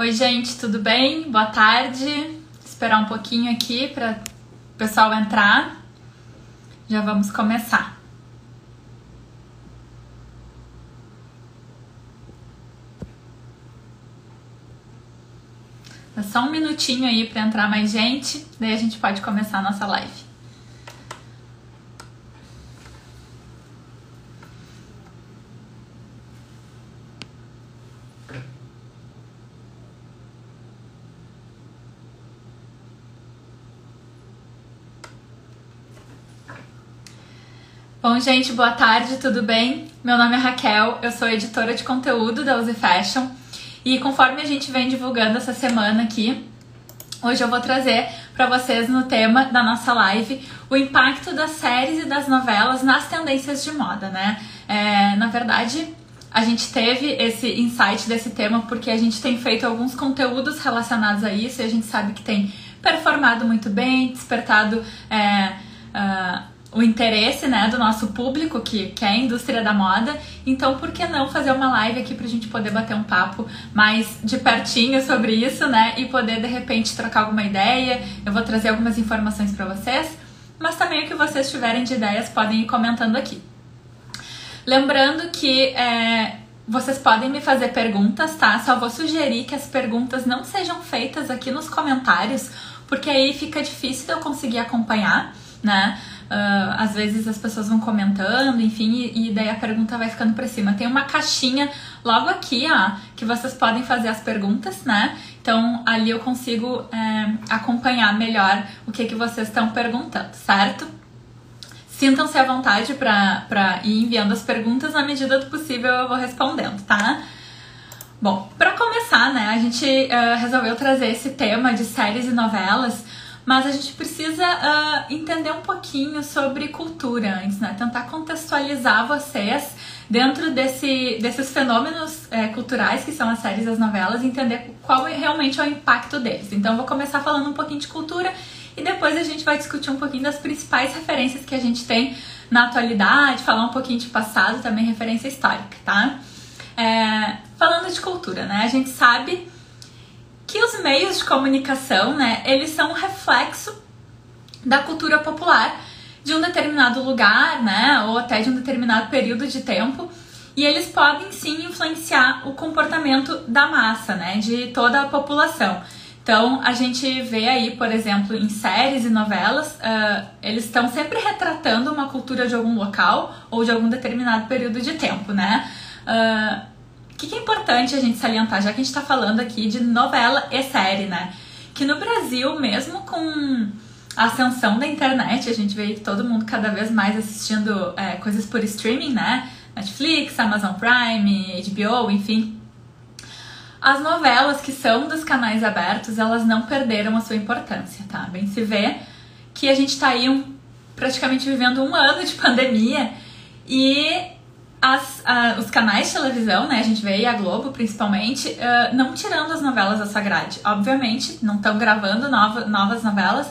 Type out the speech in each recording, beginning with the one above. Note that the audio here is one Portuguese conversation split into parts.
Oi, gente, tudo bem? Boa tarde. Esperar um pouquinho aqui para o pessoal entrar. Já vamos começar. É só um minutinho aí para entrar mais gente, daí a gente pode começar a nossa live. Gente, boa tarde, tudo bem? Meu nome é Raquel, eu sou editora de conteúdo da Use Fashion e conforme a gente vem divulgando essa semana aqui, hoje eu vou trazer para vocês no tema da nossa live o impacto das séries e das novelas nas tendências de moda, né? É, na verdade, a gente teve esse insight desse tema porque a gente tem feito alguns conteúdos relacionados a isso e a gente sabe que tem performado muito bem, despertado. É, uh, o interesse né, do nosso público, que, que é a indústria da moda. Então, por que não fazer uma live aqui pra gente poder bater um papo mais de pertinho sobre isso, né? E poder de repente trocar alguma ideia. Eu vou trazer algumas informações para vocês, mas também o que vocês tiverem de ideias podem ir comentando aqui. Lembrando que é, vocês podem me fazer perguntas, tá? Só vou sugerir que as perguntas não sejam feitas aqui nos comentários, porque aí fica difícil de eu conseguir acompanhar, né? Uh, às vezes as pessoas vão comentando, enfim, e, e, daí a pergunta vai ficando para cima. Tem uma caixinha logo aqui, ó, que vocês podem fazer as perguntas, né? Então ali eu consigo é, acompanhar melhor o que, que vocês estão perguntando, certo? Sintam-se à vontade para ir enviando as perguntas, na medida do possível eu vou respondendo, tá? Bom, para começar, né, a gente uh, resolveu trazer esse tema de séries e novelas mas a gente precisa uh, entender um pouquinho sobre cultura antes, né? Tentar contextualizar vocês dentro desse, desses fenômenos é, culturais que são as séries e as novelas, entender qual é realmente é o impacto deles. Então, vou começar falando um pouquinho de cultura e depois a gente vai discutir um pouquinho das principais referências que a gente tem na atualidade, falar um pouquinho de passado, também referência histórica, tá? É, falando de cultura, né? A gente sabe que os meios de comunicação, né, eles são um reflexo da cultura popular de um determinado lugar, né, ou até de um determinado período de tempo, e eles podem sim influenciar o comportamento da massa, né, de toda a população. Então, a gente vê aí, por exemplo, em séries e novelas, uh, eles estão sempre retratando uma cultura de algum local ou de algum determinado período de tempo, né? Uh, que, que é importante a gente salientar, já que a gente está falando aqui de novela e série, né? Que no Brasil, mesmo com a ascensão da internet, a gente vê todo mundo cada vez mais assistindo é, coisas por streaming, né? Netflix, Amazon Prime, HBO, enfim. As novelas que são dos canais abertos, elas não perderam a sua importância, tá? Bem se vê que a gente tá aí um, praticamente vivendo um ano de pandemia e as, uh, os canais de televisão, né, a gente vê a Globo principalmente, uh, não tirando as novelas dessa grade. Obviamente, não estão gravando nova, novas novelas,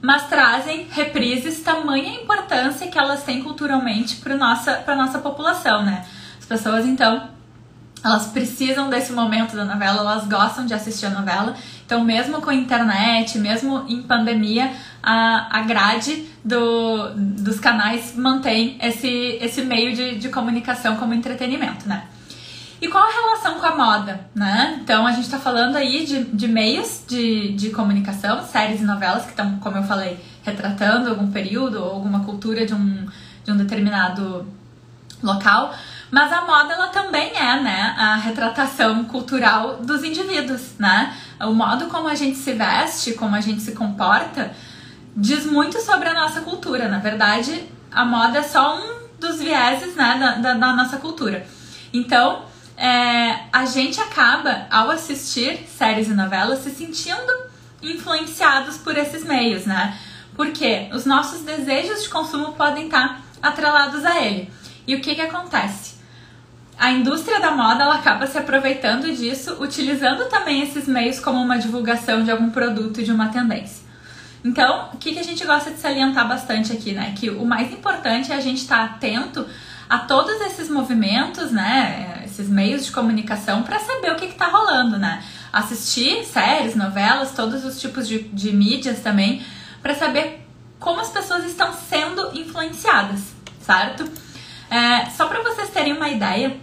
mas trazem reprises tamanha importância que elas têm culturalmente para nossa, a nossa população, né? As pessoas, então, elas precisam desse momento da novela, elas gostam de assistir a novela. Então, mesmo com a internet, mesmo em pandemia, a, a grade do, dos canais mantém esse, esse meio de, de comunicação como entretenimento, né? E qual a relação com a moda, né? Então a gente está falando aí de, de meios de, de comunicação, séries e novelas que estão, como eu falei, retratando algum período ou alguma cultura de um, de um determinado local. Mas a moda ela também é, né, a retratação cultural dos indivíduos, né? O modo como a gente se veste, como a gente se comporta, diz muito sobre a nossa cultura. Na verdade, a moda é só um dos vieses né, da, da, da nossa cultura. Então, é, a gente acaba, ao assistir séries e novelas, se sentindo influenciados por esses meios, né? Porque os nossos desejos de consumo podem estar atrelados a ele. E o que, que acontece? A indústria da moda ela acaba se aproveitando disso, utilizando também esses meios como uma divulgação de algum produto e de uma tendência. Então, o que, que a gente gosta de salientar bastante aqui, né? Que o mais importante é a gente estar tá atento a todos esses movimentos, né? Esses meios de comunicação para saber o que está rolando, né? assistir séries, novelas, todos os tipos de, de mídias também, para saber como as pessoas estão sendo influenciadas, certo? É, só para vocês terem uma ideia,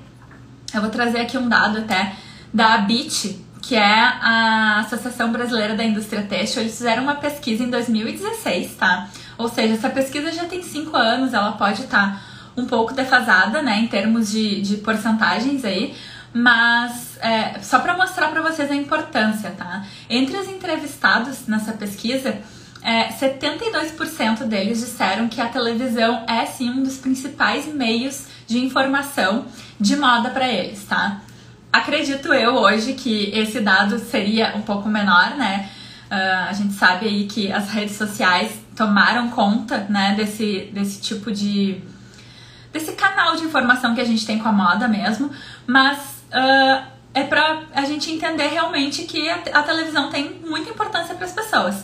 eu vou trazer aqui um dado até da ABIT, que é a Associação Brasileira da Indústria Têxtil. Eles fizeram uma pesquisa em 2016, tá? Ou seja, essa pesquisa já tem cinco anos, ela pode estar tá um pouco defasada, né, em termos de, de porcentagens aí, mas é, só para mostrar para vocês a importância, tá? Entre os entrevistados nessa pesquisa, é, 72% deles disseram que a televisão é sim um dos principais meios de informação de moda para eles, tá? Acredito eu hoje que esse dado seria um pouco menor, né? Uh, a gente sabe aí que as redes sociais tomaram conta, né, desse, desse tipo de. desse canal de informação que a gente tem com a moda mesmo, mas uh, é pra a gente entender realmente que a, a televisão tem muita importância para as pessoas.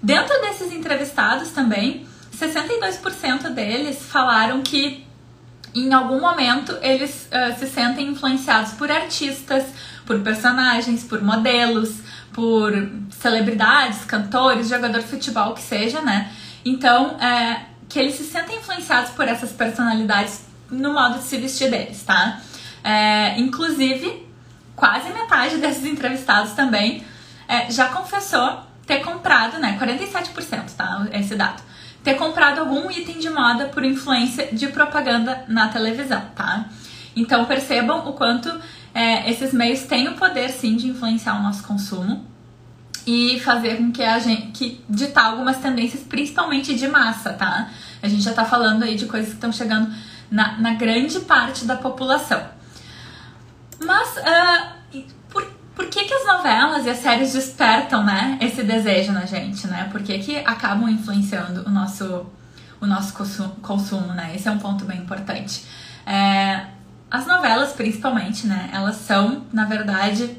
Dentro desses entrevistados também, 62% deles falaram que em algum momento eles uh, se sentem influenciados por artistas, por personagens, por modelos, por celebridades, cantores, jogador de futebol, que seja, né? Então, é, que eles se sentem influenciados por essas personalidades no modo de se vestir deles, tá? É, inclusive, quase metade desses entrevistados também é, já confessou ter comprado, né? 47%, tá? Esse dado ter comprado algum item de moda por influência de propaganda na televisão, tá? Então percebam o quanto é, esses meios têm o poder sim de influenciar o nosso consumo e fazer com que a gente que ditar algumas tendências, principalmente de massa, tá? A gente já tá falando aí de coisas que estão chegando na, na grande parte da população. Mas uh, por que, que as novelas e as séries despertam, né, esse desejo na gente, né? Por que, que acabam influenciando o nosso, o nosso consumo, né? Esse é um ponto bem importante. É, as novelas, principalmente, né, elas são, na verdade,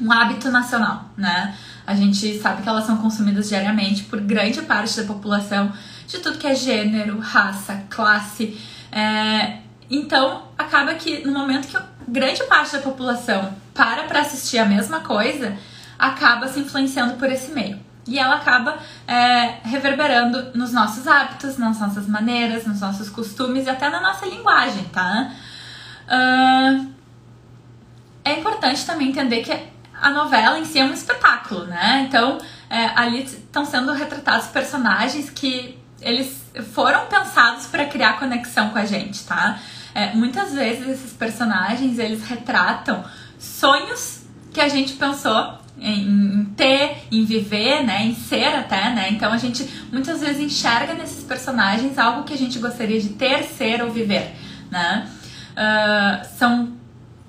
um hábito nacional, né? A gente sabe que elas são consumidas diariamente por grande parte da população, de tudo que é gênero, raça, classe. É, então, acaba que no momento que grande parte da população para para assistir a mesma coisa, acaba se influenciando por esse meio. E ela acaba é, reverberando nos nossos hábitos, nas nossas maneiras, nos nossos costumes e até na nossa linguagem, tá? Uh, é importante também entender que a novela em si é um espetáculo, né? Então, é, ali estão sendo retratados personagens que eles foram pensados para criar conexão com a gente, tá? É, muitas vezes esses personagens eles retratam sonhos que a gente pensou em, ter, em viver, né, em ser até, né? Então a gente muitas vezes enxerga nesses personagens algo que a gente gostaria de ter, ser ou viver, né? Uh, são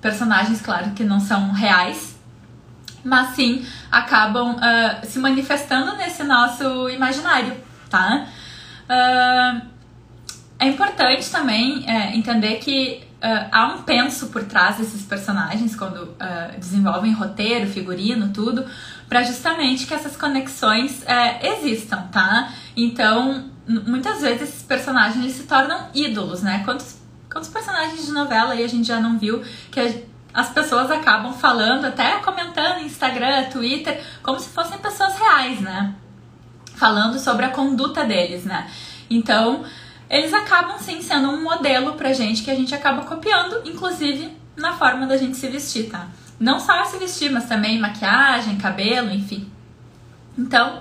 personagens, claro, que não são reais, mas sim acabam uh, se manifestando nesse nosso imaginário, tá? Uh, é importante também é, entender que uh, há um penso por trás desses personagens quando uh, desenvolvem roteiro, figurino, tudo, para justamente que essas conexões uh, existam, tá? Então, muitas vezes esses personagens se tornam ídolos, né? Quantos, quantos personagens de novela aí a gente já não viu que as pessoas acabam falando, até comentando Instagram, Twitter, como se fossem pessoas reais, né? Falando sobre a conduta deles, né? Então, eles acabam sim sendo um modelo pra gente que a gente acaba copiando, inclusive na forma da gente se vestir, tá? Não só se vestir, mas também maquiagem, cabelo, enfim. Então,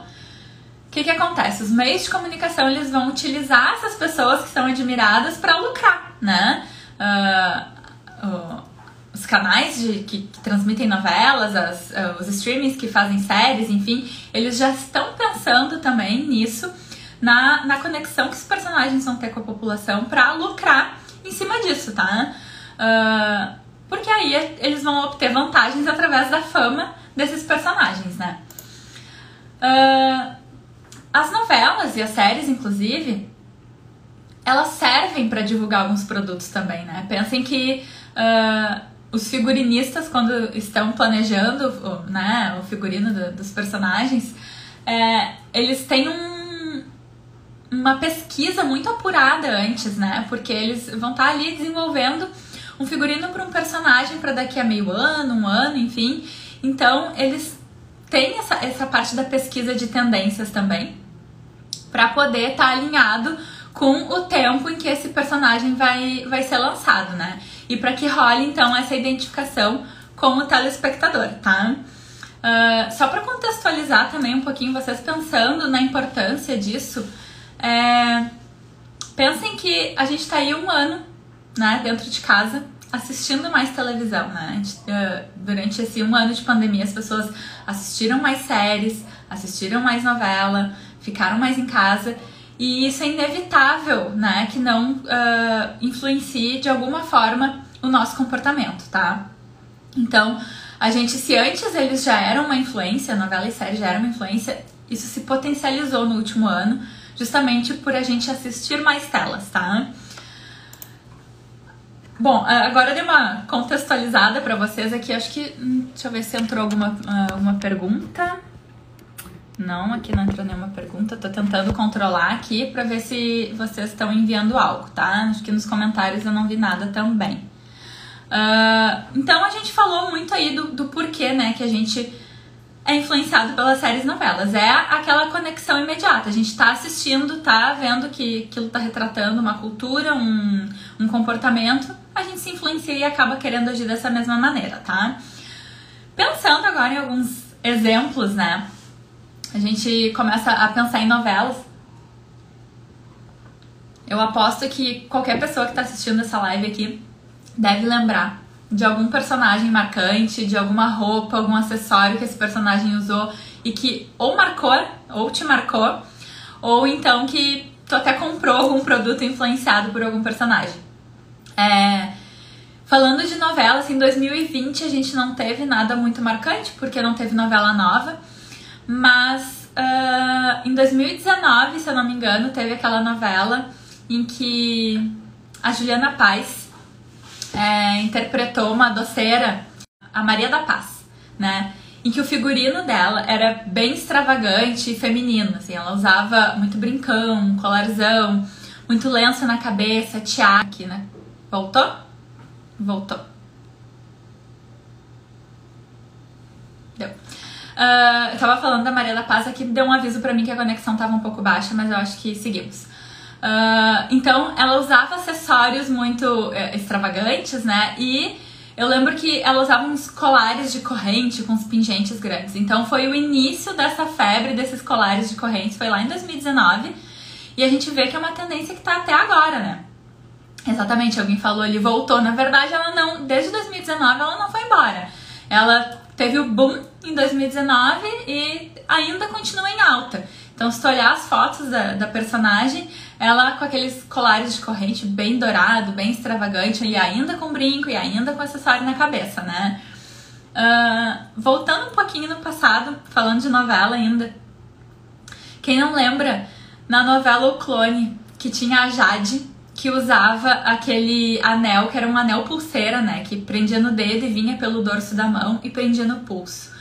o que, que acontece? Os meios de comunicação eles vão utilizar essas pessoas que são admiradas para lucrar, né? Uh, uh, os canais de, que, que, transmitem novelas, as, uh, os streamings que fazem séries, enfim, eles já estão pensando também nisso na, na conexão que os personagens vão ter com a população para lucrar em cima disso, tá? Uh, porque aí eles vão obter vantagens através da fama desses personagens, né? Uh, as novelas e as séries, inclusive, elas servem para divulgar alguns produtos também, né? Pensem que uh, os figurinistas, quando estão planejando o, né, o figurino do, dos personagens, é, eles têm um uma pesquisa muito apurada antes, né? Porque eles vão estar tá ali desenvolvendo um figurino para um personagem para daqui a meio ano, um ano, enfim. Então, eles têm essa, essa parte da pesquisa de tendências também, para poder estar tá alinhado com o tempo em que esse personagem vai, vai ser lançado, né? E para que role então essa identificação com o telespectador, tá? Uh, só para contextualizar também um pouquinho, vocês pensando na importância disso, é, pensem que a gente está aí um ano, né, dentro de casa, assistindo mais televisão, né? Uh, durante esse um ano de pandemia, as pessoas assistiram mais séries, assistiram mais novela, ficaram mais em casa. E isso é inevitável, né? Que não uh, influencie de alguma forma o nosso comportamento, tá? Então, a gente, se antes eles já eram uma influência, novela e série já eram uma influência, isso se potencializou no último ano, justamente por a gente assistir mais telas, tá? Bom, agora eu dei uma contextualizada para vocês aqui. Acho que. Hum, deixa eu ver se entrou alguma, ah, alguma pergunta. Não, aqui não entrou nenhuma pergunta. Tô tentando controlar aqui para ver se vocês estão enviando algo, tá? Acho que nos comentários eu não vi nada também. Uh, então a gente falou muito aí do, do porquê, né, que a gente é influenciado pelas séries novelas. É aquela conexão imediata. A gente tá assistindo, tá vendo que aquilo tá retratando uma cultura, um, um comportamento, a gente se influencia e acaba querendo agir dessa mesma maneira, tá? Pensando agora em alguns exemplos, né? a gente começa a pensar em novelas. Eu aposto que qualquer pessoa que está assistindo essa live aqui deve lembrar de algum personagem marcante, de alguma roupa, algum acessório que esse personagem usou e que ou marcou, ou te marcou, ou então que tu até comprou algum produto influenciado por algum personagem. É, falando de novelas, em 2020 a gente não teve nada muito marcante, porque não teve novela nova. Mas uh, em 2019, se eu não me engano, teve aquela novela em que a Juliana Paz é, interpretou uma doceira, a Maria da Paz, né? Em que o figurino dela era bem extravagante e feminino, assim, ela usava muito brincão, colarzão, muito lenço na cabeça, tiaque, né? Voltou? Voltou. Deu. Uh, eu tava falando da Maria da Paz aqui, deu um aviso para mim que a conexão tava um pouco baixa, mas eu acho que seguimos. Uh, então, ela usava acessórios muito uh, extravagantes, né? E eu lembro que ela usava uns colares de corrente com uns pingentes grandes. Então, foi o início dessa febre desses colares de correntes, foi lá em 2019. E a gente vê que é uma tendência que tá até agora, né? Exatamente, alguém falou ali, voltou. Na verdade, ela não, desde 2019, ela não foi embora. Ela teve o boom em 2019 e ainda continua em alta. Então, se tu olhar as fotos da, da personagem, ela com aqueles colares de corrente bem dourado, bem extravagante, e ainda com brinco, e ainda com acessório na cabeça, né? Uh, voltando um pouquinho no passado, falando de novela ainda. Quem não lembra, na novela O Clone, que tinha a Jade, que usava aquele anel, que era um anel pulseira, né? Que prendia no dedo e vinha pelo dorso da mão e prendia no pulso.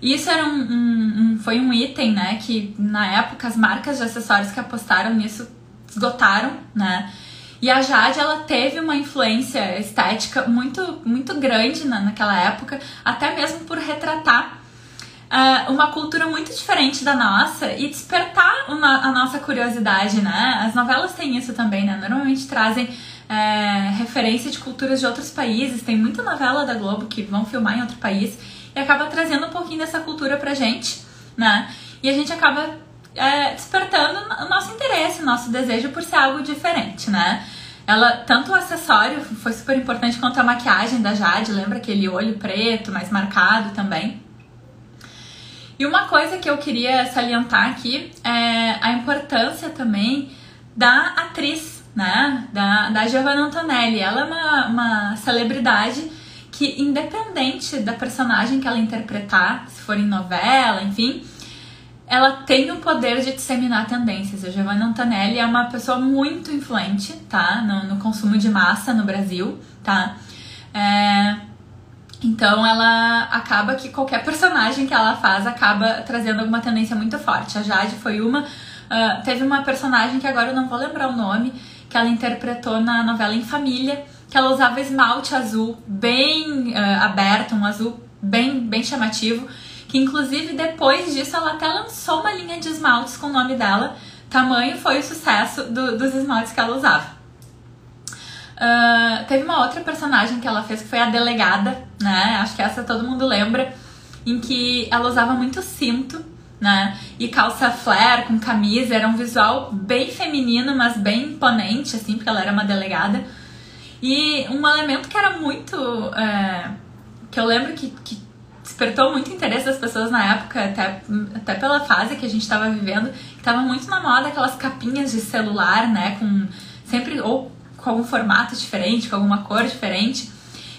Isso era um, um, um, foi um item, né? Que na época as marcas de acessórios que apostaram nisso esgotaram, né? E a Jade, ela teve uma influência estética muito, muito grande na, naquela época, até mesmo por retratar uh, uma cultura muito diferente da nossa e despertar uma, a nossa curiosidade, né? As novelas têm isso também, né? Normalmente trazem é, referência de culturas de outros países. Tem muita novela da Globo que vão filmar em outro país e acaba trazendo um pouquinho dessa cultura pra gente, né? E a gente acaba é, despertando o nosso interesse, o nosso desejo por ser algo diferente, né? Ela, tanto o acessório foi super importante quanto a maquiagem da Jade, lembra aquele olho preto, mais marcado também. E uma coisa que eu queria salientar aqui é a importância também da atriz, né? Da, da Giovanna Antonelli. Ela é uma, uma celebridade que, independente da personagem que ela interpretar, se for em novela, enfim, ela tem o poder de disseminar tendências. A Giovanna Antonelli é uma pessoa muito influente, tá? No, no consumo de massa no Brasil, tá? É, então ela acaba que qualquer personagem que ela faz acaba trazendo alguma tendência muito forte. A Jade foi uma. Uh, teve uma personagem que agora eu não vou lembrar o nome, que ela interpretou na novela Em Família, que ela usava esmalte azul bem uh, aberto, um azul bem, bem chamativo. Que inclusive depois disso ela até lançou uma linha de esmaltes com o nome dela. Tamanho foi o sucesso do, dos esmaltes que ela usava. Uh, teve uma outra personagem que ela fez que foi a delegada, né? Acho que essa todo mundo lembra, em que ela usava muito cinto, né? E calça flare com camisa, era um visual bem feminino, mas bem imponente, assim, porque ela era uma delegada. E um elemento que era muito. É, que eu lembro que, que despertou muito interesse das pessoas na época, até, até pela fase que a gente estava vivendo, que tava muito na moda aquelas capinhas de celular, né? Com sempre. ou com algum formato diferente, com alguma cor diferente.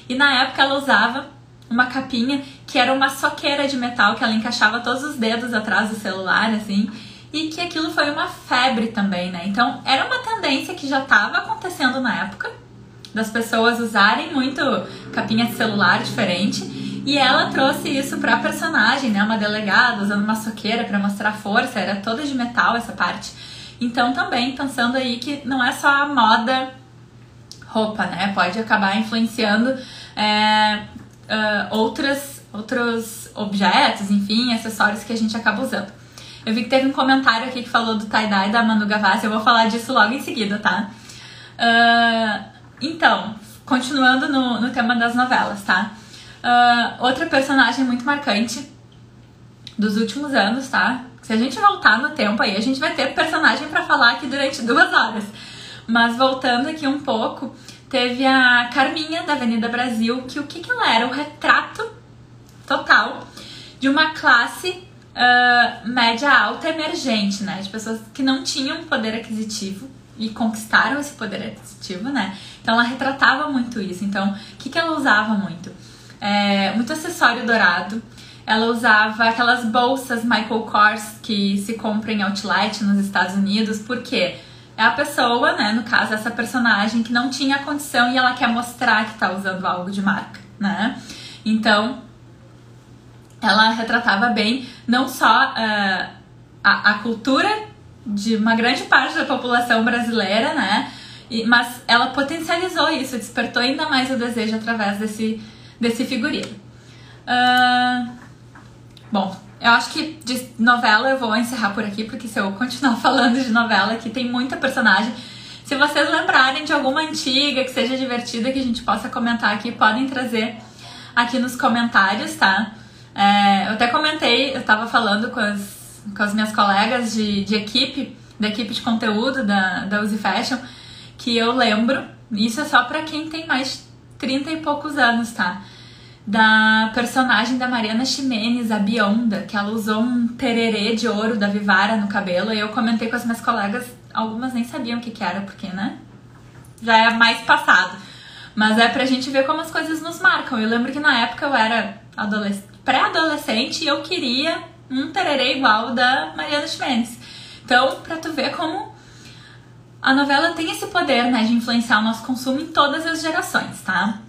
E na época ela usava uma capinha que era uma soqueira de metal que ela encaixava todos os dedos atrás do celular, assim, e que aquilo foi uma febre também, né? Então era uma tendência que já estava acontecendo na época das pessoas usarem muito capinha de celular diferente. E ela trouxe isso pra personagem, né? Uma delegada usando uma soqueira para mostrar força, era toda de metal essa parte. Então também pensando aí que não é só a moda roupa, né? Pode acabar influenciando é, uh, outras, outros objetos, enfim, acessórios que a gente acaba usando. Eu vi que teve um comentário aqui que falou do tie-dye da Manu Gavassi, eu vou falar disso logo em seguida, tá? Uh, então, continuando no, no tema das novelas, tá? Uh, outra personagem muito marcante dos últimos anos, tá? Se a gente voltar no tempo aí, a gente vai ter personagem para falar aqui durante duas horas. Mas voltando aqui um pouco, teve a Carminha da Avenida Brasil, que o que, que ela era? O retrato total de uma classe uh, média alta emergente, né? De pessoas que não tinham poder aquisitivo e conquistaram esse poder aquisitivo, né? Então ela retratava muito isso. Então, o que, que ela usava muito? É, muito acessório dourado. Ela usava aquelas bolsas Michael Kors que se compram em outlet nos Estados Unidos. Por quê? é a pessoa, né, no caso essa personagem que não tinha condição e ela quer mostrar que tá usando algo de marca, né? Então, ela retratava bem não só uh, a, a cultura de uma grande parte da população brasileira, né? Mas ela potencializou isso, despertou ainda mais o desejo através desse, desse figurino. Uh, bom, eu acho que de novela eu vou encerrar por aqui, porque se eu continuar falando de novela aqui, tem muita personagem. Se vocês lembrarem de alguma antiga que seja divertida, que a gente possa comentar aqui, podem trazer aqui nos comentários, tá? É, eu até comentei, eu tava falando com as, com as minhas colegas de, de equipe, da equipe de conteúdo da, da Uzi Fashion, que eu lembro, isso é só pra quem tem mais 30 e poucos anos, tá? Da personagem da Mariana Ximenes, a Bionda, que ela usou um tererê de ouro da Vivara no cabelo. E eu comentei com as minhas colegas, algumas nem sabiam o que, que era, porque, né? Já é mais passado. Mas é pra gente ver como as coisas nos marcam. Eu lembro que na época eu era pré-adolescente e eu queria um tererê igual da Mariana Ximenes. Então, pra tu ver como a novela tem esse poder, né, de influenciar o nosso consumo em todas as gerações, tá?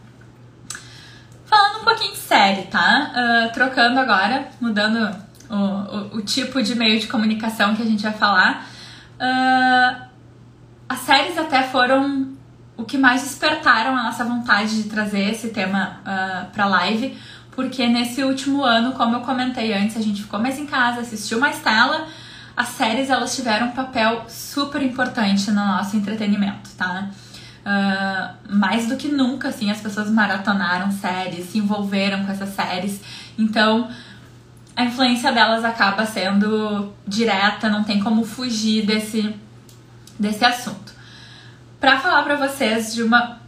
Falando um pouquinho de série, tá? Uh, trocando agora, mudando o, o, o, tipo de meio de comunicação que a gente vai falar. Uh, as séries até foram o que mais despertaram a nossa vontade de trazer esse tema uh, pra live, porque nesse último ano, como eu comentei antes, a gente ficou mais em casa, assistiu mais tela. As séries elas tiveram um papel super importante no nosso entretenimento, tá? Uh, mais do que nunca, assim, as pessoas maratonaram séries, se envolveram com essas séries. Então, a influência delas acaba sendo direta, não tem como fugir desse, desse assunto. Pra falar pra vocês de uma,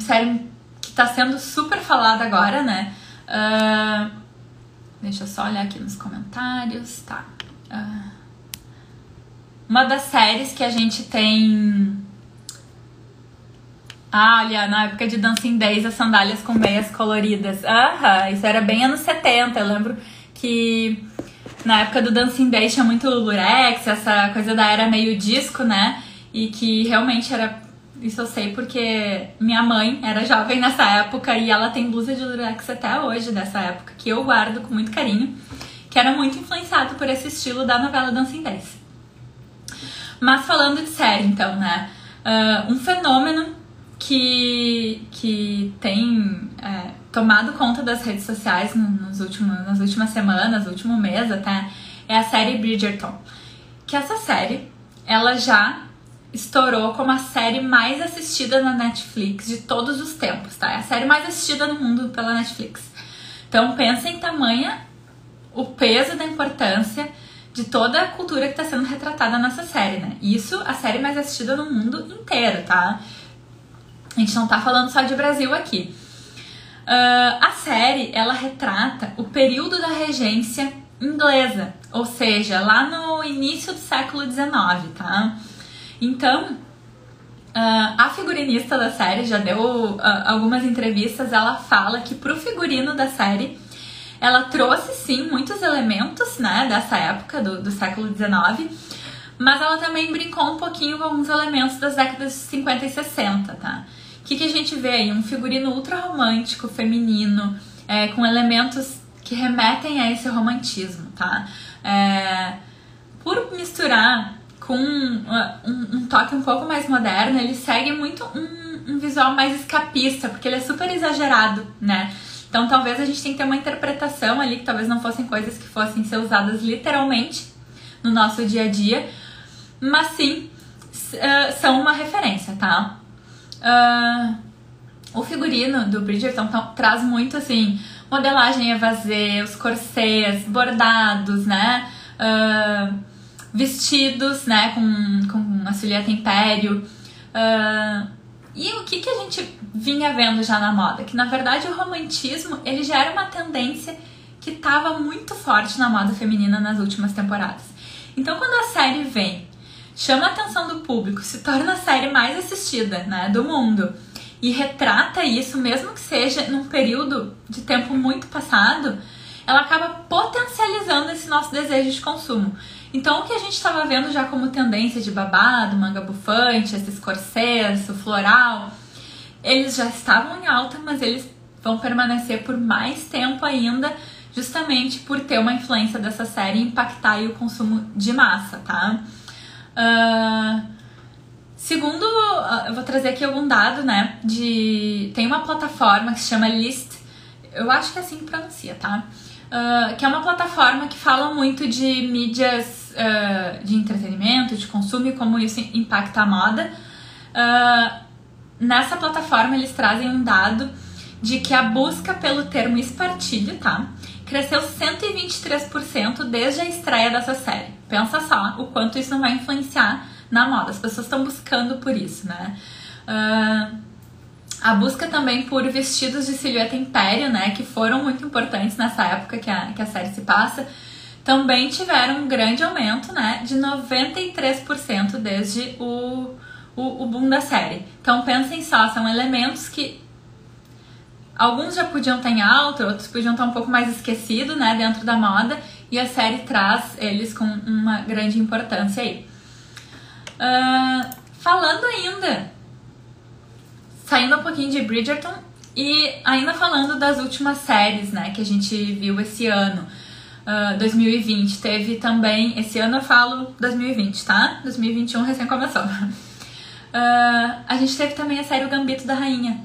série que tá sendo super falada agora, né? Uh, deixa eu só olhar aqui nos comentários, tá. Uh, uma das séries que a gente tem ah, olha, na época de Dancing Days, as sandálias com meias coloridas. Aham, isso era bem anos 70. Eu lembro que na época do Dancing Days tinha muito lurex, essa coisa da era meio disco, né? E que realmente era. Isso eu sei porque minha mãe era jovem nessa época e ela tem blusa de lurex até hoje dessa época, que eu guardo com muito carinho, que era muito influenciado por esse estilo da novela Dancing Days. Mas falando de série, então, né? Uh, um fenômeno que, que tem é, tomado conta das redes sociais nos últimos, nas últimas semanas, no último mês até, é a série Bridgerton. Que essa série, ela já estourou como a série mais assistida na Netflix de todos os tempos, tá? É a série mais assistida no mundo pela Netflix. Então pensa em tamanha o peso da importância de toda a cultura que está sendo retratada nessa série, né? Isso, a série mais assistida no mundo inteiro, tá? A gente não tá falando só de Brasil aqui. Uh, a série, ela retrata o período da regência inglesa, ou seja, lá no início do século XIX, tá? Então, uh, a figurinista da série já deu uh, algumas entrevistas, ela fala que pro figurino da série ela trouxe sim muitos elementos né, dessa época do, do século XIX, mas ela também brincou um pouquinho com alguns elementos das décadas de 50 e 60, tá? Que, que a gente vê aí? Um figurino ultra romântico, feminino, é, com elementos que remetem a esse romantismo, tá? É, por misturar com uh, um, um, toque um pouco mais moderno, ele segue muito um, um visual mais escapista, porque ele é super exagerado, né? Então talvez a gente tenha que ter uma interpretação ali que talvez não fossem coisas que fossem ser usadas literalmente no nosso dia a dia, mas sim uh, são uma referência, tá? Uh, o figurino do Bridgerton traz muito assim modelagem evasê, os corsês, bordados, né? Uh, vestidos, né? Com, com a silhueta império. Uh, e o que, que a gente vinha vendo já na moda? Que na verdade o romantismo ele já era uma tendência que estava muito forte na moda feminina nas últimas temporadas. Então quando a série vem, chama a atenção do público, se torna a série mais assistida né, do mundo e retrata isso, mesmo que seja num período de tempo muito passado, ela acaba potencializando esse nosso desejo de consumo. Então, o que a gente estava vendo já como tendência de babado, manga bufante, esses corsês, o floral, eles já estavam em alta, mas eles vão permanecer por mais tempo ainda, justamente por ter uma influência dessa série impactar o consumo de massa, tá? Uh, segundo, uh, eu vou trazer aqui algum dado, né? De tem uma plataforma que se chama List, eu acho que é assim que pronuncia, tá? Uh, que é uma plataforma que fala muito de mídias uh, de entretenimento, de consumo e como isso impacta a moda. Nessa plataforma eles trazem um dado de que a busca pelo termo espartilho, tá? Cresceu 123% desde a estreia dessa série. Pensa só o quanto isso não vai influenciar na moda. As pessoas estão buscando por isso, né? Uh, a busca também por vestidos de silhueta império, né? Que foram muito importantes nessa época que a, que a série se passa também tiveram um grande aumento, né, de 93% desde o, o, o boom da série. Então pensem só, são elementos que alguns já podiam estar em alta, outros podiam estar um pouco mais esquecidos, né, dentro da moda, e a série traz eles com uma grande importância aí. Uh, falando ainda, saindo um pouquinho de Bridgerton e ainda falando das últimas séries, né, que a gente viu esse ano. 2020. Ah, Teve também, esse ano eu falo 2020, tá? 2021 recém começou. Uh, a gente teve também a série O Gambito da Rainha,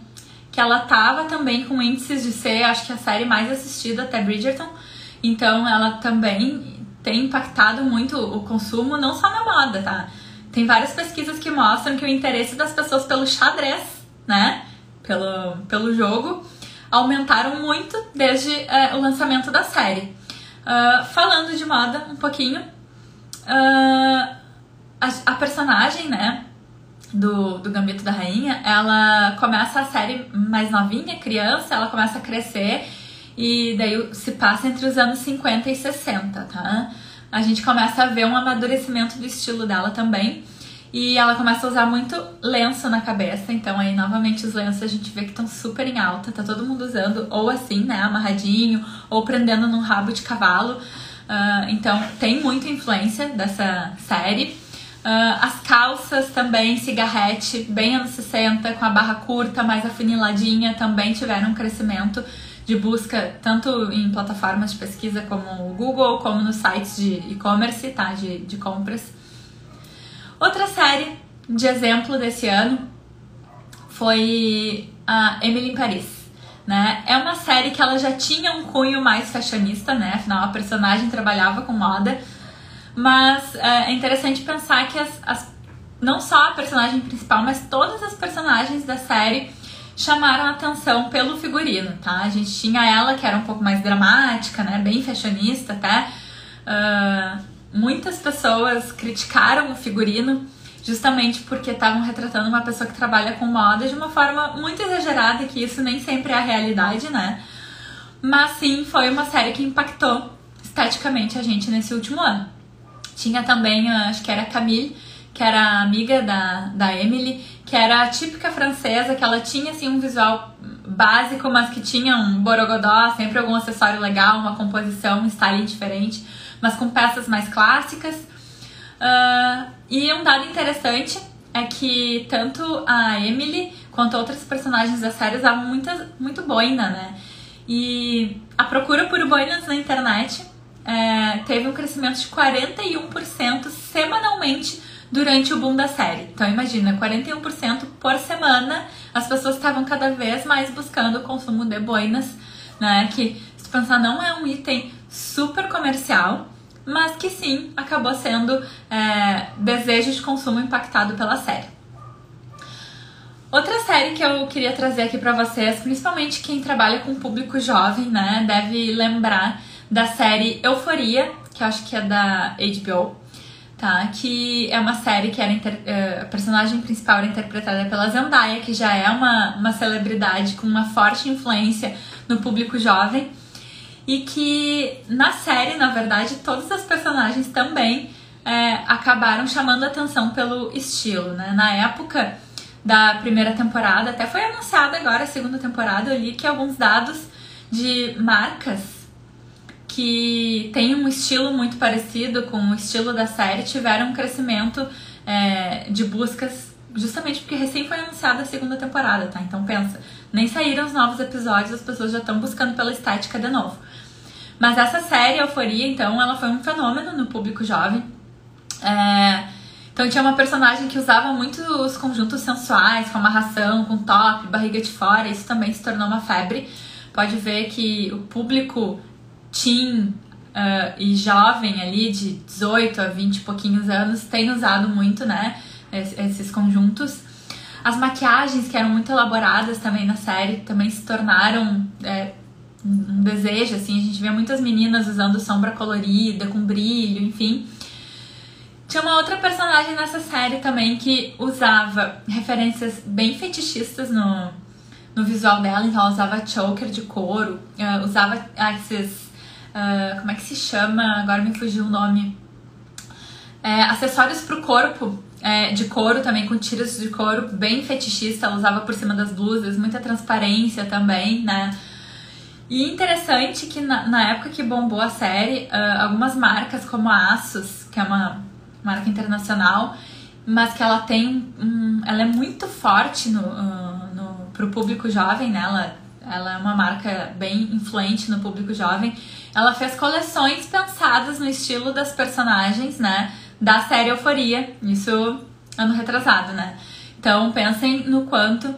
que ela tava também com índices de ser, acho que a série mais assistida até Bridgerton. Então ela também tem impactado muito o consumo, não só na moda, tá? Tem várias pesquisas que mostram que o interesse das pessoas pelo xadrez, né? Pelo, pelo jogo, aumentaram muito desde é, o lançamento da série. Uh, falando de moda um pouquinho, uh, a, a, personagem, né, do, do Gambito da Rainha, ela começa a série mais novinha, criança, ela começa a crescer e daí se passa entre os anos 50 e 60, tá? A gente começa a ver um amadurecimento do estilo dela também. E ela começa a usar muito lenço na cabeça, então aí novamente os lenços a gente vê que estão super em alta, tá todo mundo usando, ou assim, né, amarradinho, ou prendendo num rabo de cavalo. Uh, então tem muita influência dessa série. Uh, as calças também, cigarrete, bem anos 60, com a barra curta, mais afuniladinha, também tiveram um crescimento de busca, tanto em plataformas de pesquisa como o Google, como nos sites de e-commerce, tá? De, de compras. Outra série de exemplo desse ano foi a Emily in Paris. né? É uma série que ela já tinha um cunho mais fashionista, né? Afinal, a personagem trabalhava com moda. Mas é, é interessante pensar que as, as, não só a personagem principal, mas todas as personagens da série chamaram atenção pelo figurino, tá? A gente tinha ela que era um pouco mais dramática, né? Bem fashionista até. Uh, muitas pessoas criticaram o figurino justamente porque estavam retratando uma pessoa que trabalha com moda de uma forma muito exagerada, que isso nem sempre é a realidade, né? Mas sim, foi uma série que impactou esteticamente a gente nesse último ano. Tinha também, acho que era Camille, que era amiga da, da Emily, que era a típica francesa, que ela tinha assim um visual básico, mas que tinha um borogodó, sempre algum acessório legal, uma composição, um style diferente, mas com peças mais clássicas. Uh, e um dado interessante é que tanto a Emily quanto outras personagens da série usavam muita, muito boina, né? E a procura por boinas na internet é, teve um crescimento de 41% semanalmente durante o boom da série. Então imagina, 41% por semana as pessoas estavam cada vez mais buscando o consumo de boinas, né? Que se pensar não é um item super comercial, mas que sim acabou sendo é, desejo de consumo impactado pela série. Outra série que eu queria trazer aqui para vocês, principalmente quem trabalha com público jovem, né, deve lembrar da série Euforia, que acho que é da HBO, tá? Que é uma série que era inter... É, a personagem principal era interpretada pela Zendaya, que já é uma, uma celebridade com uma forte influência no público jovem. E que na série, na verdade, todas as personagens também é, acabaram chamando atenção pelo estilo, né? Na época da primeira temporada, até foi anunciada agora a segunda temporada, eu li que alguns dados de marcas que tem um estilo muito parecido com o estilo da série tiveram um crescimento é, de buscas justamente porque recém foi anunciada a segunda temporada, tá? Então pensa, nem saíram os novos episódios, as pessoas já estão buscando pela estética de novo. Mas essa série, Euforia, então, ela foi um fenômeno no público jovem. É, então tinha uma personagem que usava muito os conjuntos sensuais, com amarração, com top, barriga de fora, isso também se tornou uma febre. Pode ver que o público teen uh, e jovem ali de 18 a 20 e pouquinhos anos tem usado muito, né, esses conjuntos. As maquiagens que eram muito elaboradas também na série também se tornaram é, um desejo, assim, a gente vê muitas meninas usando sombra colorida, com brilho, enfim. Tinha uma outra personagem nessa série também que usava referências bem fetichistas no, no visual dela, então ela usava choker de couro, uh, usava esses Uh, como é que se chama? Agora me fugiu o nome. É, acessórios pro corpo, é, de couro também, com tiras de couro, bem fetichista, ela usava por cima das blusas, muita transparência também, né? E interessante que na, na época que bombou a série, uh, algumas marcas como a Asus, que é uma marca internacional, mas que ela tem um, ela é muito forte no, uh, no, pro público jovem, né? Ela, ela é uma marca bem influente no público jovem ela fez coleções pensadas no estilo das personagens, né? Da série Euforia. Isso ano retrasado, né? Então pensem no quanto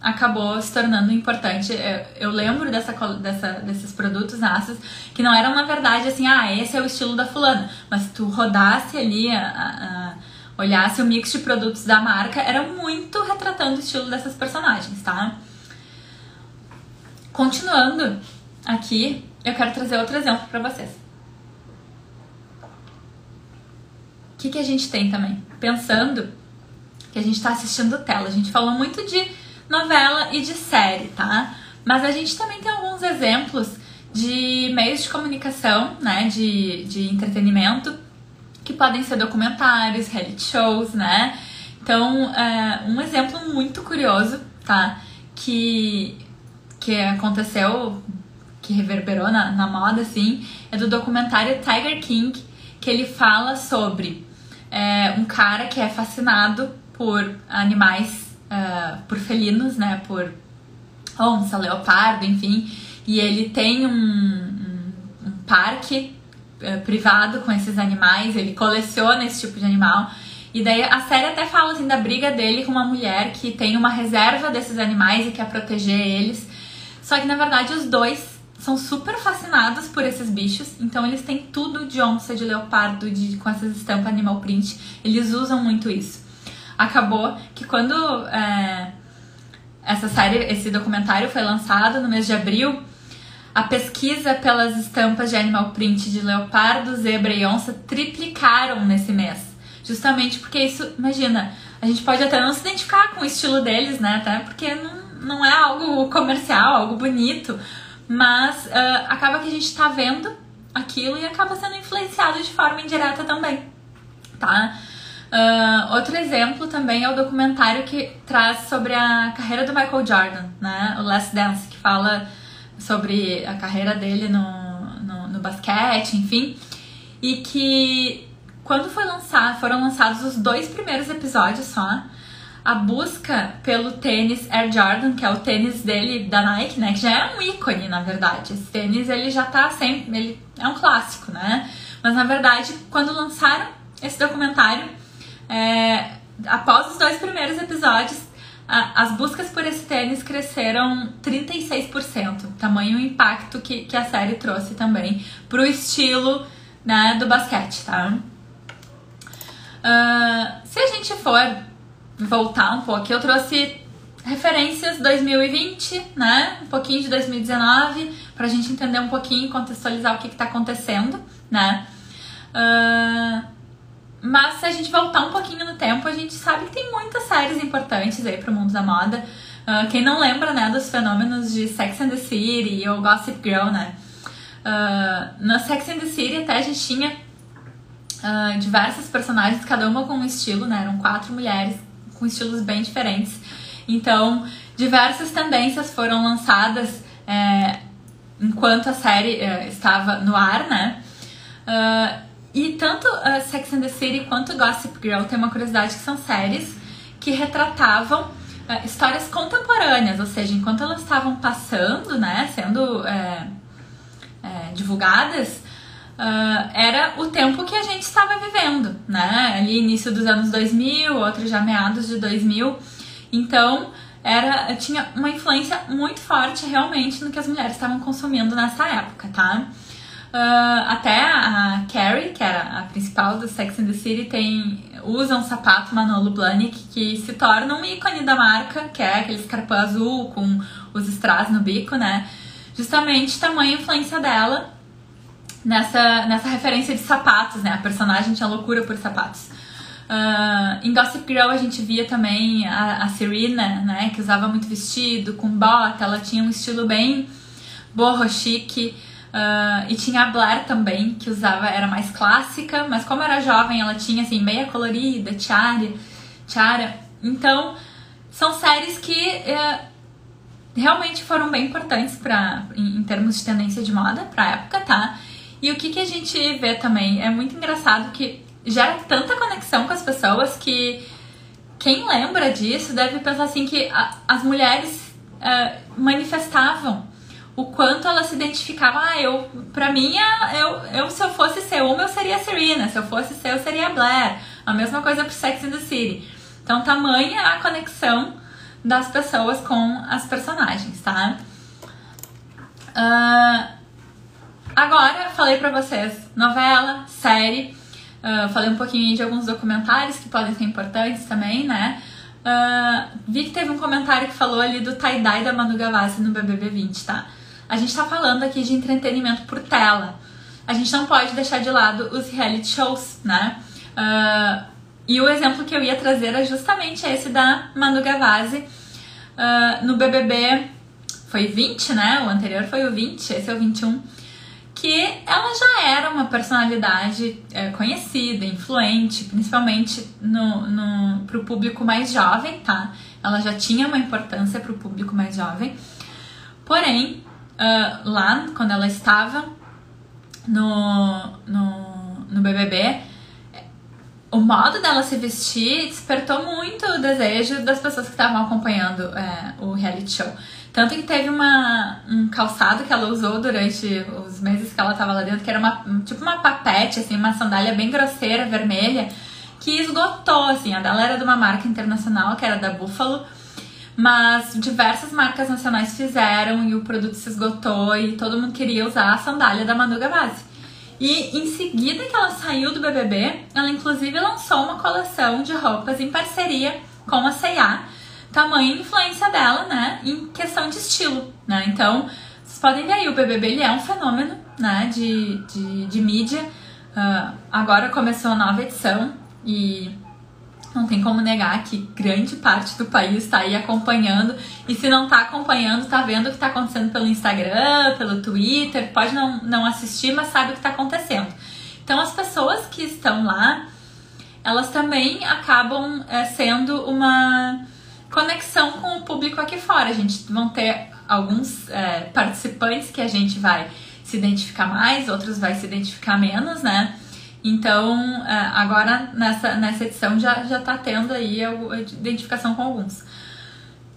acabou se tornando importante. Eu, eu lembro dessa, dessa, desses produtos Asus que não eram, na verdade, assim, ah, esse é o estilo da fulana. Mas se tu rodasse ali, a, a, olhasse o mix de produtos da marca, era muito retratando o estilo dessas personagens, tá? Continuando aqui, eu quero trazer outro exemplo para vocês. O que, que a gente tem também? Pensando que a gente está assistindo tela. A gente falou muito de novela e de série, tá? Mas a gente também tem alguns exemplos de meios de comunicação, né? De, de entretenimento, que podem ser documentários, reality shows, né? Então, é, um exemplo muito curioso, tá? Que, que aconteceu que reverberou na, na moda, assim, é do documentário Tiger King, que ele fala sobre é, um cara que é fascinado por animais, uh, por felinos, né, por onça, leopardo, enfim, e ele tem um, um, um parque uh, privado com esses animais, ele coleciona esse tipo de animal, e daí a série até fala assim da briga dele com uma mulher que tem uma reserva desses animais e quer proteger eles. Só que na verdade os dois são super fascinados por esses bichos, então eles têm tudo de onça, de leopardo, de, com essas estampas animal print. Eles usam muito isso. Acabou que quando é, essa série, esse documentário foi lançado no mês de abril, a pesquisa pelas estampas de animal print de leopardo, zebra e onça triplicaram nesse mês. Justamente porque isso, imagina, a gente pode até não se identificar com o estilo deles, né? Até porque não, não é algo comercial, algo bonito, mas uh, acaba que a gente tá vendo aquilo e acaba sendo influenciado de forma indireta também, tá? Uh, outro exemplo também é o documentário que traz sobre a carreira do Michael Jordan, né? O Last Dance, que fala sobre a carreira dele no, no, no basquete, enfim. E que quando foi lançar, foram lançados os dois primeiros episódios só, a busca pelo tênis Air Jordan, que é o tênis dele da Nike, né? Que já é um ícone, na verdade. Esse tênis ele já tá sempre. Ele é um clássico, né? Mas na verdade, quando lançaram esse documentário, é, após os dois primeiros episódios, as buscas por esse tênis cresceram 36%. Tamanho impacto que, que a série trouxe também pro estilo né, do basquete, tá? Uh, se a gente for voltar um pouco, eu trouxe referências 2020, né? Um pouquinho de 2019, pra gente entender um pouquinho, contextualizar o que, que tá acontecendo, né? Uh, mas se a gente voltar um pouquinho no tempo, a gente sabe que tem muitas séries importantes aí pro mundo da moda. Uh, quem não lembra, né, dos fenômenos de Sex and the City ou Gossip Girl, né? Uh, na Sex and the City até a gente tinha uh, diversas personagens, cada uma com um estilo, né? Eram quatro mulheres com estilos bem diferentes. Então, diversas tendências foram lançadas é, enquanto a série é, estava no ar, né? Uh, e tanto uh, Sex and the City quanto Gossip Girl tem uma curiosidade que são séries que retratavam uh, histórias contemporâneas, ou seja, enquanto elas estavam passando, né, sendo é, é, divulgadas, uh, era o tempo que a gente estava vivendo, né, ali início dos anos 2000, outros já meados de 2000, então era tinha uma influência muito forte realmente no que as mulheres estavam consumindo nessa época, tá? Uh, até a Carrie, que era a principal do Sex and the City, tem, usa um sapato Manolo Blahnik que se torna um ícone da marca, que é aquele escarpão azul com os strass no bico, né? Justamente tamanha influência dela nessa, nessa referência de sapatos, né? A personagem tinha loucura por sapatos. Uh, em Gossip Girl a gente via também a, a Serena, né? Que usava muito vestido, com bota, ela tinha um estilo bem borro chique. Uh, e tinha a Blair também, que usava, era mais clássica, mas como era jovem, ela tinha assim, meia colorida, tiara, tiara. Então, são séries que uh, realmente foram bem importantes pra, em, em, termos de tendência de moda pra época, tá? E o que, que a gente vê também é muito engraçado que gera tanta conexão com as pessoas que quem lembra disso deve pensar assim que a, as mulheres uh, manifestavam o quanto ela se identificava, ah, eu, pra mim, eu, eu, se eu fosse ser uma, eu seria a Serena, se eu fosse ser, eu seria a Blair. A mesma coisa pro Sex and the City. Então, tamanha a conexão das pessoas com as personagens, tá? Uh, agora, falei pra vocês, novela, série, uh, falei um pouquinho de alguns documentários que podem ser importantes também, né? Uh, vi que teve um comentário que falou ali do tie-dye da Manu Gavassi no BBB 20, tá? A gente está falando aqui de entretenimento por tela. A gente não pode deixar de lado os reality shows, né? Uh, e o exemplo que eu ia trazer é justamente esse da Manu Gavazzi uh, no BBB. Foi 20, né? O anterior foi o 20, esse é o 21. Que ela já era uma personalidade é, conhecida, influente, principalmente no, no, pro público mais jovem, tá? Ela já tinha uma importância pro público mais jovem. Porém, uh, lá, quando ela estava no, no, no BBB, o modo dela se vestir despertou muito o desejo das pessoas que estavam acompanhando é, o reality show. Tanto que teve uma, um calçado que ela usou durante os meses que ela estava lá dentro, que era uma, tipo uma papete, assim, uma sandália bem grosseira, vermelha, que esgotou, assim. A dela era de uma marca internacional, que era da Buffalo, Mas diversas marcas nacionais fizeram e o produto se esgotou e todo mundo queria usar a sandália da Manu Gavassi. E em seguida que ela saiu do BBB, ela inclusive lançou uma coleção de roupas em parceria com a C&A, tamanha influência dela, né, em questão de estilo, né? Então, vocês podem ver aí, o BBB ele é um fenômeno, né, de, de, de mídia. Uh, agora começou a nova edição e não tem como negar que grande parte do país está aí acompanhando. E se não está acompanhando, está vendo o que está acontecendo pelo Instagram, pelo Twitter, pode não, não assistir, mas sabe o que está acontecendo. Então as pessoas que estão lá, elas também acabam é, sendo uma conexão com o público aqui fora. A gente vão ter alguns é, participantes que a gente vai se identificar mais, outros vai se identificar menos, né? Então, é, agora nessa, nessa edição já, já tá tendo aí a identificação com alguns.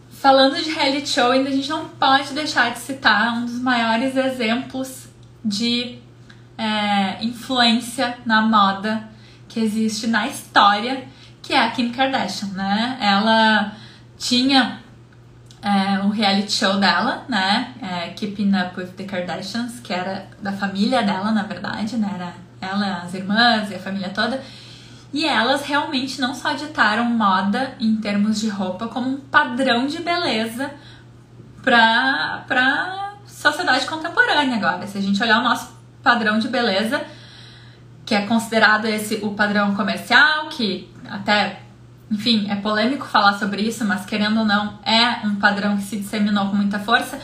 Falando de reality show, ainda a gente não pode deixar de citar um dos maiores exemplos de é, influência na moda que existe na história, que é a Kim Kardashian, né? Ela tinha é, o reality show dela, né? É, Keeping Up with the Kardashians, que era da família dela, na verdade, né? Era ela, as irmãs e a família toda. E elas realmente não só ditaram moda em termos de roupa, como um padrão de beleza para pra sociedade contemporânea agora. Se a gente olhar o nosso padrão de beleza, que é considerado esse o padrão comercial, que até, enfim, é polêmico falar sobre isso, mas querendo ou não, é um padrão que se disseminou com muita força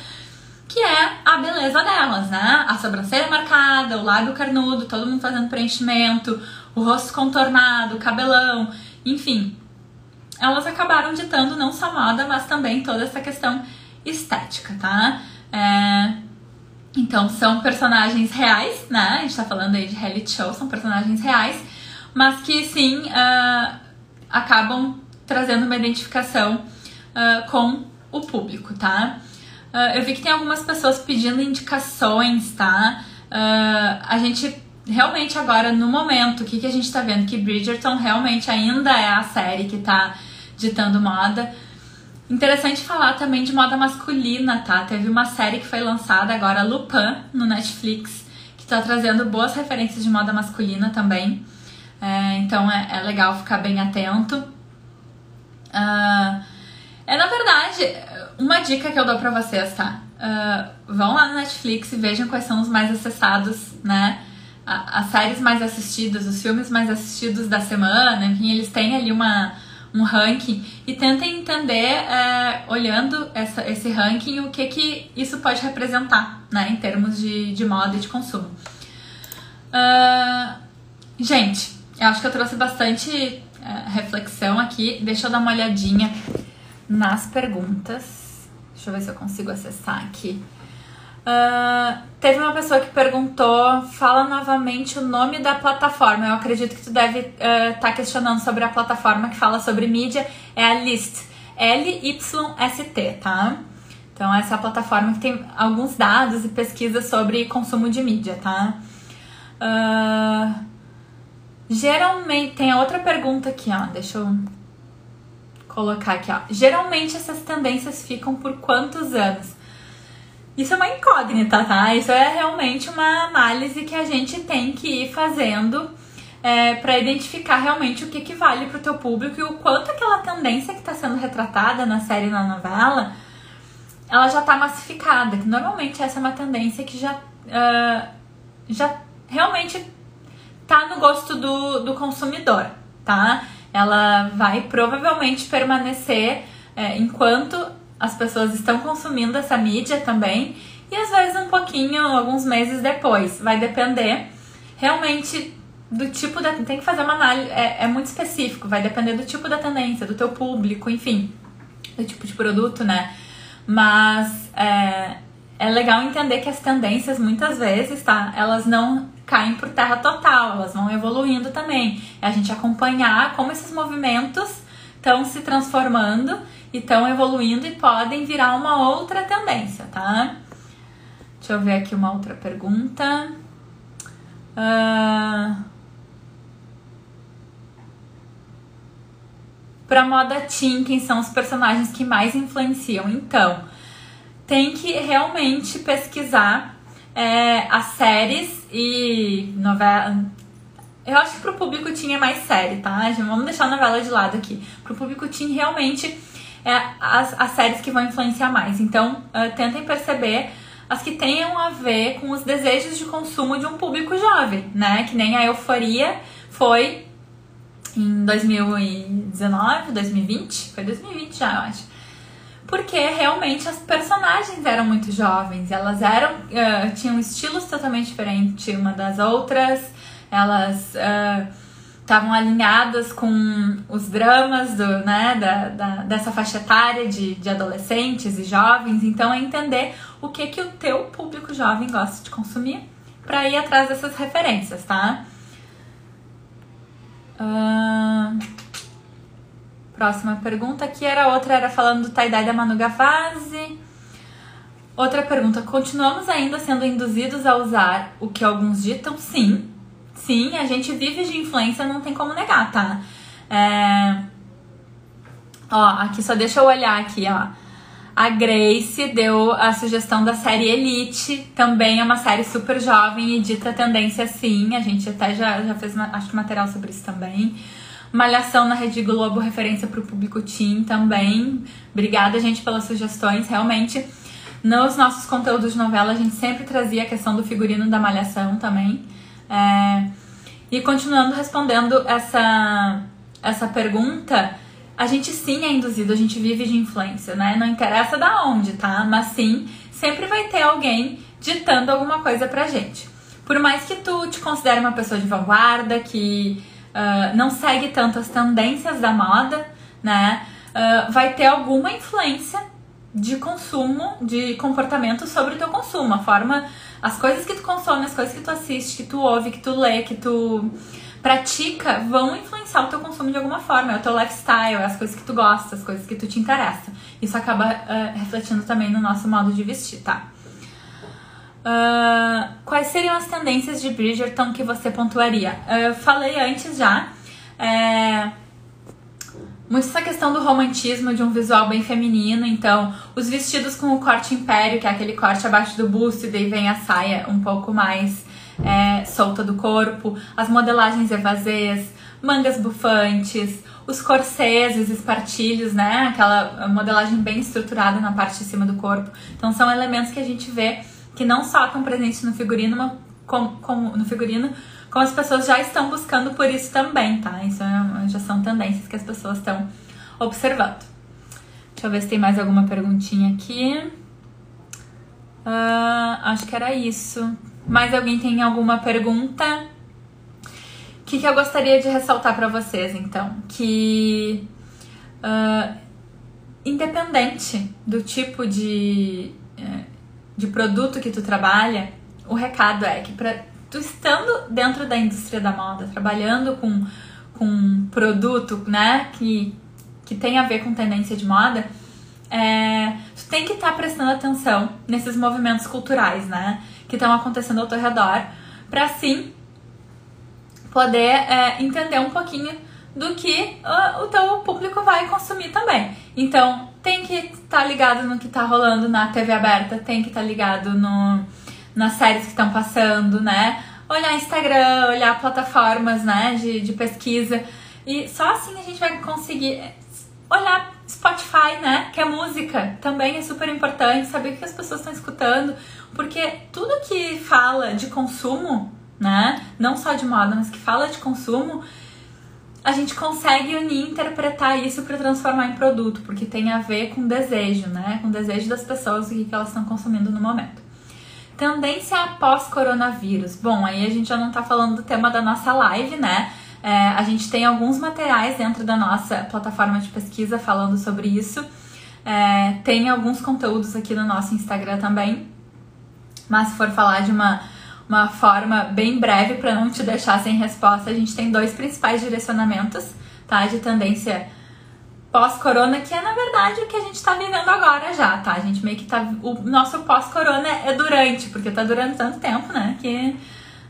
que é a beleza delas, né? A sobrancelha marcada, o lábio carnudo, todo mundo fazendo preenchimento, o rosto contornado, o cabelão, enfim. Elas acabaram ditando não só moda, mas também toda essa questão estética, tá? É... Então, são personagens reais, né? A gente tá falando aí de reality show, são personagens reais, mas que sim uh, acabam trazendo uma identificação uh, com o público, tá? Uh, eu vi que tem algumas pessoas pedindo indicações, tá? Uh, a gente realmente agora, no momento, o que, que a gente tá vendo? Que Bridgerton realmente ainda é a série que tá ditando moda. Interessante falar também de moda masculina, tá? Teve uma série que foi lançada agora, Lupin, no Netflix, que tá trazendo boas referências de moda masculina também. É, então é, é, legal ficar bem atento. Uh, é na verdade, uma dica que eu dou pra vocês, tá? Uh, vão lá no Netflix e vejam quais são os mais acessados, né? As séries mais assistidas, os filmes mais assistidos da semana, enfim, eles têm ali uma, um ranking e tentem entender, uh, olhando essa, esse ranking, o que que isso pode representar, né? Em termos de, de moda e de consumo. Uh, gente, eu acho que eu trouxe bastante reflexão aqui. Deixa eu dar uma olhadinha nas perguntas. Deixa eu ver se eu consigo acessar aqui. Uh, teve uma pessoa que perguntou, fala novamente o nome da plataforma. Eu acredito que tu deve estar uh, tá questionando sobre a plataforma que fala sobre mídia. É a List, L-Y-S-T, tá? Então essa é a plataforma que tem alguns dados e pesquisas sobre consumo de mídia, tá? Uh, geralmente, tem outra pergunta aqui, ó. Deixa eu colocar aqui, ó. Geralmente essas tendências ficam por quantos anos? Isso é uma incógnita, tá? Isso é realmente uma análise que a gente tem que ir fazendo é, para identificar realmente o que, que vale para o teu público e o quanto aquela tendência que está sendo retratada na série na novela ela já está massificada. Que normalmente essa é uma tendência que já, uh, já realmente tá no gosto do, do consumidor, tá? ela vai provavelmente permanecer é, enquanto as pessoas estão consumindo essa mídia também e às vezes um pouquinho, alguns meses depois. Vai depender realmente do tipo da. Tem que fazer uma análise, é, é muito específico, vai depender do tipo da tendência, do teu público, enfim, do tipo de produto, né? Mas é, é legal entender que as tendências muitas vezes, tá? Elas não caem por terra total, elas vão evoluindo também. É a gente acompanhar como esses movimentos estão se transformando e estão evoluindo e podem virar uma outra tendência, tá? Deixa eu ver aqui uma outra pergunta. Uh... pra moda teen, quem são os personagens que mais influenciam. Então, tem que realmente pesquisar é, as séries e novela. Eu acho que pro público teen é mais série, tá? Vamos deixar a novela de lado aqui. Pro público teen, realmente, é as, as séries que vão influenciar mais. Então, uh, tentem perceber as que tenham a ver com os desejos de consumo de um público jovem, né? Que nem a euforia foi em 2019, 2020, foi 2020 já, eu acho. Porque realmente as personagens eram muito jovens, elas eram uh, tinham estilos totalmente diferentes uma das outras, elas estavam uh, alinhadas com os dramas do, né, da, da, dessa faixa etária de, de adolescentes e jovens, então é entender o que que o teu público jovem gosta de consumir para ir atrás dessas referências, tá? Uh, próxima pergunta aqui era outra, era falando do tie-dye da Manu Gavazzi. Outra pergunta, continuamos ainda sendo induzidos a usar o que alguns ditam? Sim. Sim, a gente vive de influência, não tem como negar, tá? É... Ó, aqui só deixa eu olhar aqui, ó. A Grace deu a sugestão da série Elite, também é uma série super jovem e dita tendência sim. A gente até já, já fez, acho que material sobre isso também. Malhação na Rede Globo, referência para o público teen também. Obrigada, gente, pelas sugestões. Realmente, nos nossos conteúdos de novela, a gente sempre trazia a questão do figurino da Malhação também. É... E continuando respondendo essa, essa pergunta, a gente sim é induzido, a gente vive de influência, né? Não interessa da onde, tá? Mas sim, sempre vai ter alguém ditando alguma coisa pra gente. Por mais que tu te considere uma pessoa de vanguarda, que uh, não segue tanto as tendências da moda, né? Uh, vai ter alguma influência de consumo, de comportamento sobre o teu consumo, a forma, as coisas que tu consome, as coisas que tu assiste, que tu ouve, que tu lê, que tu pratica vão influenciar o teu consumo de alguma forma. É o teu lifestyle, é as coisas que tu gosta, as coisas que tu te interessa. Isso acaba uh, refletindo também no nosso modo de vestir, tá? Uh, quais seriam as tendências de Bridgerton que você pontuaria? Uh, falei antes já. É, muito essa questão do romantismo, de um visual bem feminino. Então, os vestidos com o corte império, que é aquele corte abaixo do busto, e daí vem a saia um pouco mais é, solta do corpo, as modelagens evasês, mangas bufantes, os corsês, os espartilhos, né? Aquela modelagem bem estruturada na parte de cima do corpo. Então são elementos que a gente vê que não só estão presentes no figurino, mas como, no figurino, como as pessoas já estão buscando por isso também, tá? Isso é, já são tendências que as pessoas estão observando. Deixa eu ver se tem mais alguma perguntinha aqui. Uh, acho que era isso. Mais alguém tem alguma pergunta? O que, que eu gostaria de ressaltar para vocês, então? Que uh, independente do tipo de, de produto que tu trabalha, o recado é que pra, tu estando dentro da indústria da moda, trabalhando com, com um produto né, que, que tem a ver com tendência de moda, é, tu tem que estar tá prestando atenção nesses movimentos culturais, né? que estão acontecendo ao teu redor, para assim poder é, entender um pouquinho do que uh, o teu público vai consumir também. Então, tem que estar tá ligado no que está rolando na TV aberta, tem que estar tá ligado no, nas séries que estão passando, né? Olhar Instagram, olhar plataformas né, de, de pesquisa. E só assim a gente vai conseguir olhar Spotify, né? Que é música, também é super importante, saber o que as pessoas estão escutando, porque tudo que fala de consumo, né? Não só de moda, mas que fala de consumo, a gente consegue unir, interpretar isso para transformar em produto, porque tem a ver com desejo, né? Com desejo das pessoas e o que elas estão consumindo no momento. Tendência após coronavírus. Bom, aí a gente já não tá falando do tema da nossa live, né? É, a gente tem alguns materiais dentro da nossa plataforma de pesquisa falando sobre isso. É, tem alguns conteúdos aqui no nosso Instagram também. Mas se for falar de uma, uma forma bem breve para não te deixar sem resposta, a gente tem dois principais direcionamentos, tá? De tendência pós-corona, que é na verdade o que a gente está vivendo agora já, tá? A gente meio que tá. O nosso pós-corona é durante, porque tá durando tanto tempo, né? Que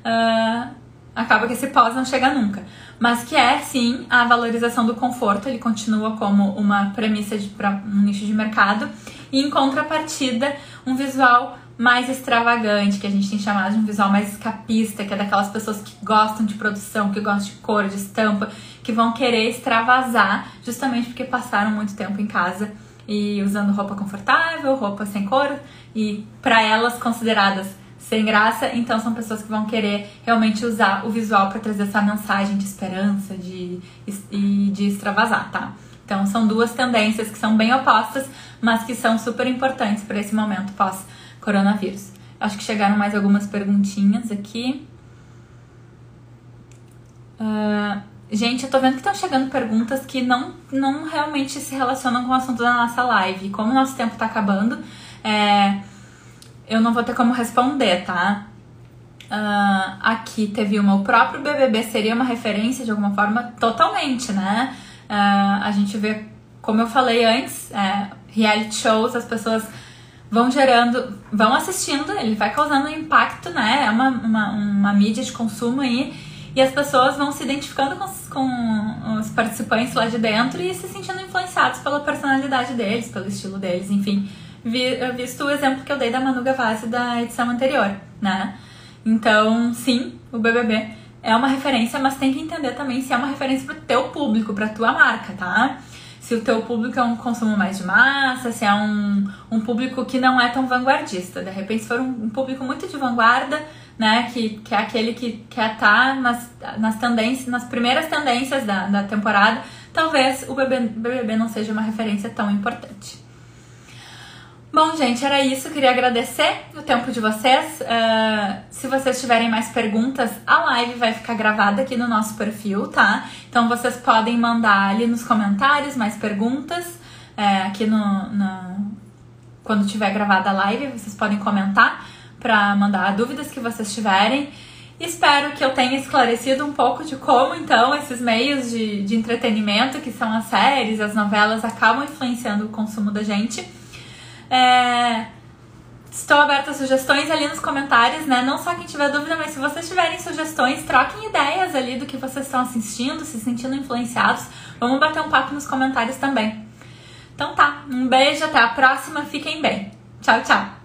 uh, acaba que esse pós não chega nunca. Mas que é sim a valorização do conforto, ele continua como uma premissa para um nicho de mercado, e em contrapartida, um visual mais extravagante, que a gente tem chamado de um visual mais escapista, que é daquelas pessoas que gostam de produção, que gostam de cor, de estampa, que vão querer extravasar justamente porque passaram muito tempo em casa e usando roupa confortável, roupa sem cor e para elas consideradas sem graça, então são pessoas que vão querer realmente usar o visual para trazer essa mensagem de esperança de, e de extravasar, tá? Então são duas tendências que são bem opostas, mas que são super importantes para esse momento pós-coronavírus. Acho que chegaram mais algumas perguntinhas aqui. Uh, gente, eu tô vendo que estão chegando perguntas que não, não realmente se relacionam com o assunto da nossa live. Como o nosso tempo tá acabando, é, eu não vou ter como responder, tá? Uh, aqui teve uma, o próprio BBB seria uma referência de alguma forma totalmente, né? Uh, a gente vê, como eu falei antes, é, reality shows, as pessoas vão gerando, vão assistindo, ele vai causando um impacto, né? É uma, uma, uma mídia de consumo aí, e as pessoas vão se identificando com, com os participantes lá de dentro e se sentindo influenciados pela personalidade deles, pelo estilo deles, enfim. Vi, visto o exemplo que eu dei da Manu Gavassi da edição anterior, né? Então, sim, o BBB é uma referência, mas tem que entender também se é uma referência pro teu público, pra tua marca, tá? Se o teu público é um consumo mais de massa, se é um, um público que não é tão vanguardista. De repente, se for um, um público muito de vanguarda, né, que, que é aquele que quer estar tá nas, nas tendências, nas primeiras tendências da, da temporada, talvez o BBB, BBB não seja uma referência tão importante. Bom, gente, era isso. Queria agradecer o tempo de vocês. Uh, se vocês tiverem mais perguntas, a live vai ficar gravada aqui no nosso perfil, tá? Então vocês podem mandar ali nos comentários mais perguntas. É, aqui no, no, Quando tiver gravada a live, vocês podem comentar para mandar dúvidas que vocês tiverem. Espero que eu tenha esclarecido um pouco de como, então, esses meios de, de entretenimento, que são as séries, as novelas, acabam influenciando o consumo da gente. É... Estou aberta a sugestões ali nos comentários, né? Não só quem tiver dúvida, mas se vocês tiverem sugestões, troquem ideias ali do que vocês estão assistindo, se sentindo influenciados. Vamos bater um papo nos comentários também. Então tá, um beijo, até a próxima, fiquem bem. Tchau, tchau!